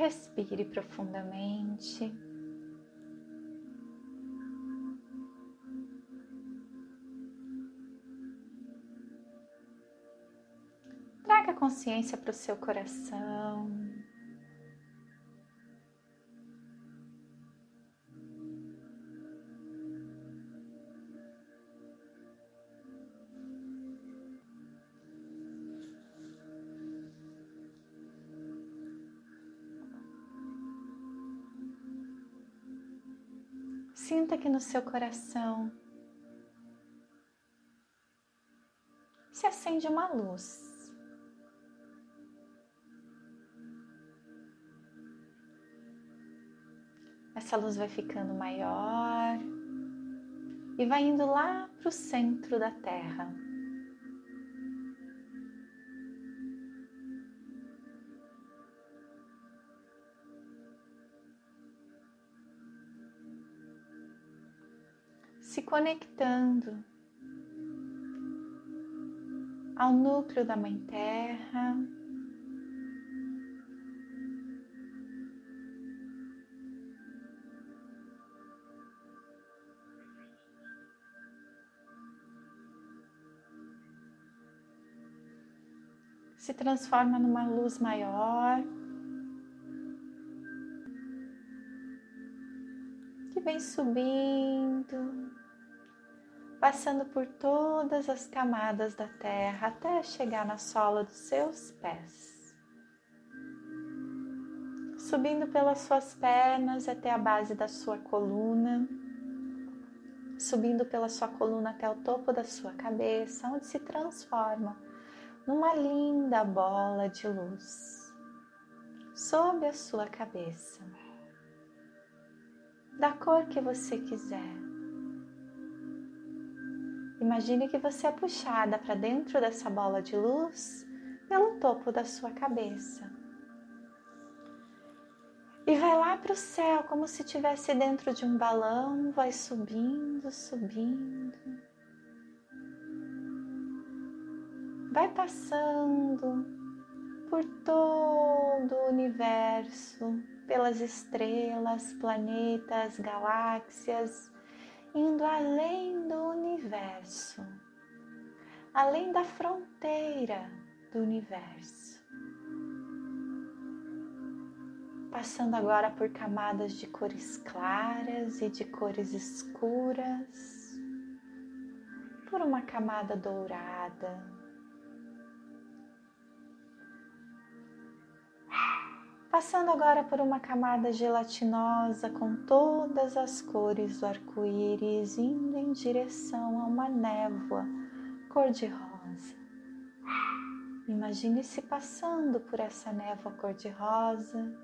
Respire profundamente. Traga consciência para o seu coração. Sinta que no seu coração se acende uma luz. Essa luz vai ficando maior e vai indo lá para o centro da Terra. Se conectando ao núcleo da Mãe Terra. se transforma numa luz maior que vem subindo, passando por todas as camadas da terra até chegar na sola dos seus pés. Subindo pelas suas pernas até a base da sua coluna, subindo pela sua coluna até o topo da sua cabeça, onde se transforma numa linda bola de luz sob a sua cabeça, da cor que você quiser. Imagine que você é puxada para dentro dessa bola de luz pelo topo da sua cabeça. E vai lá para o céu como se estivesse dentro de um balão, vai subindo, subindo vai passando por todo o universo, pelas estrelas, planetas, galáxias, indo além do universo, além da fronteira do universo. Passando agora por camadas de cores claras e de cores escuras, por uma camada dourada, Passando agora por uma camada gelatinosa com todas as cores do arco-íris, indo em direção a uma névoa cor-de-rosa. Imagine-se passando por essa névoa cor-de-rosa,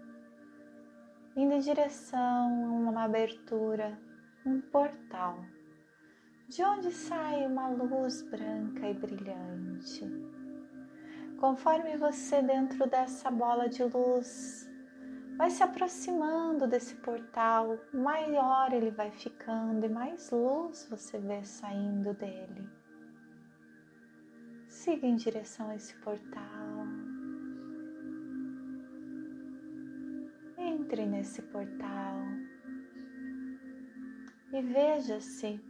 indo em direção a uma abertura, um portal, de onde sai uma luz branca e brilhante Conforme você, dentro dessa bola de luz, vai se aproximando desse portal, maior ele vai ficando e mais luz você vê saindo dele. Siga em direção a esse portal. Entre nesse portal e veja-se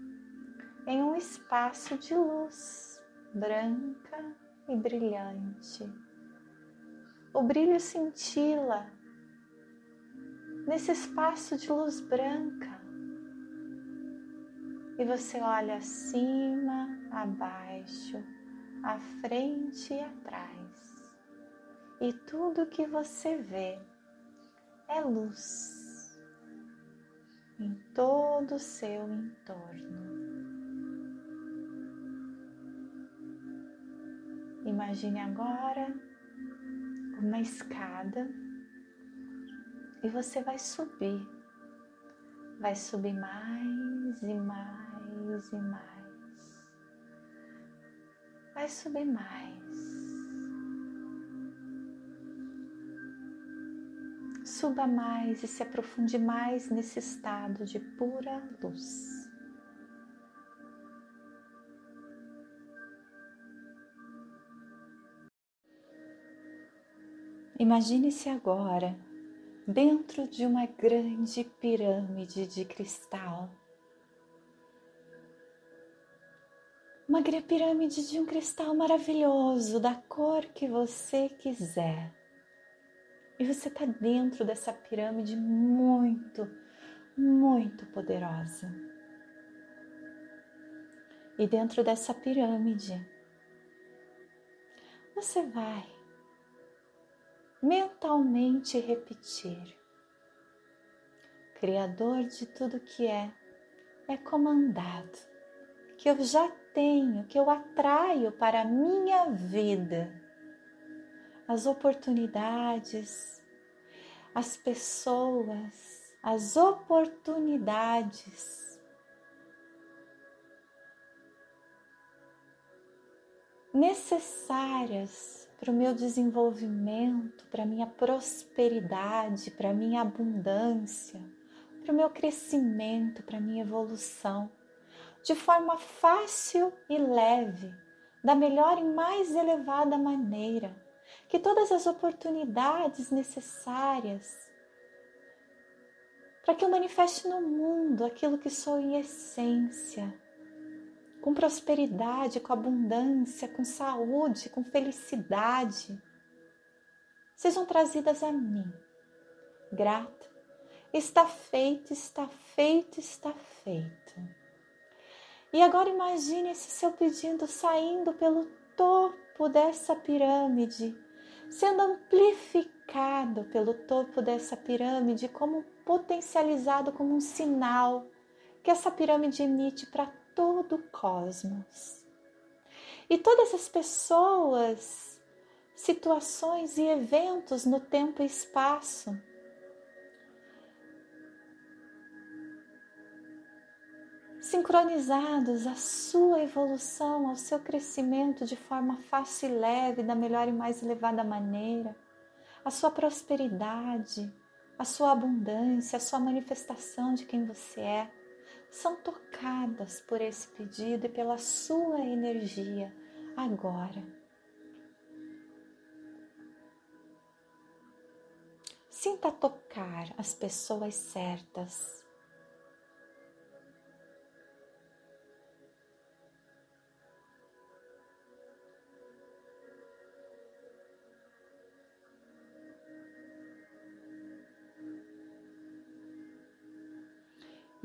em um espaço de luz branca e brilhante. O brilho cintila nesse espaço de luz branca. E você olha acima, abaixo, à frente e atrás. E tudo que você vê é luz em todo o seu entorno. Imagine agora uma escada e você vai subir, vai subir mais e mais e mais, vai subir mais. Suba mais e se aprofunde mais nesse estado de pura luz. Imagine-se agora dentro de uma grande pirâmide de cristal. Uma pirâmide de um cristal maravilhoso, da cor que você quiser. E você está dentro dessa pirâmide muito, muito poderosa. E dentro dessa pirâmide, você vai mentalmente repetir: Criador de tudo que é, é comandado, que eu já tenho, que eu atraio para a minha vida. As oportunidades, as pessoas, as oportunidades. Necessárias para o meu desenvolvimento, para a minha prosperidade, para a minha abundância, para o meu crescimento, para a minha evolução, de forma fácil e leve, da melhor e mais elevada maneira, que todas as oportunidades necessárias para que eu manifeste no mundo aquilo que sou em essência com prosperidade, com abundância, com saúde, com felicidade, sejam trazidas a mim. Grata. Está feito, está feito, está feito. E agora imagine esse seu pedido saindo pelo topo dessa pirâmide, sendo amplificado pelo topo dessa pirâmide, como potencializado como um sinal que essa pirâmide emite para todo o cosmos. E todas as pessoas, situações e eventos no tempo e espaço. Sincronizados à sua evolução, ao seu crescimento de forma fácil e leve, da melhor e mais elevada maneira, a sua prosperidade, a sua abundância, a sua manifestação de quem você é são tocadas por esse pedido e pela sua energia agora. Sinta tocar as pessoas certas.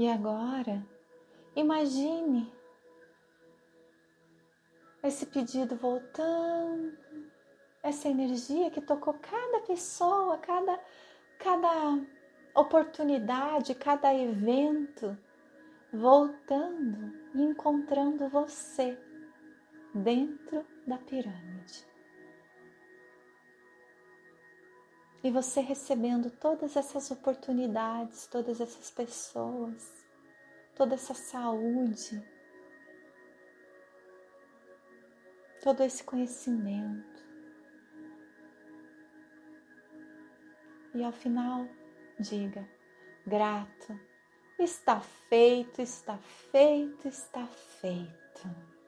E agora, imagine esse pedido voltando, essa energia que tocou cada pessoa, cada, cada oportunidade, cada evento, voltando e encontrando você dentro da pirâmide. E você recebendo todas essas oportunidades, todas essas pessoas, toda essa saúde, todo esse conhecimento. E ao final, diga: grato, está feito, está feito, está feito.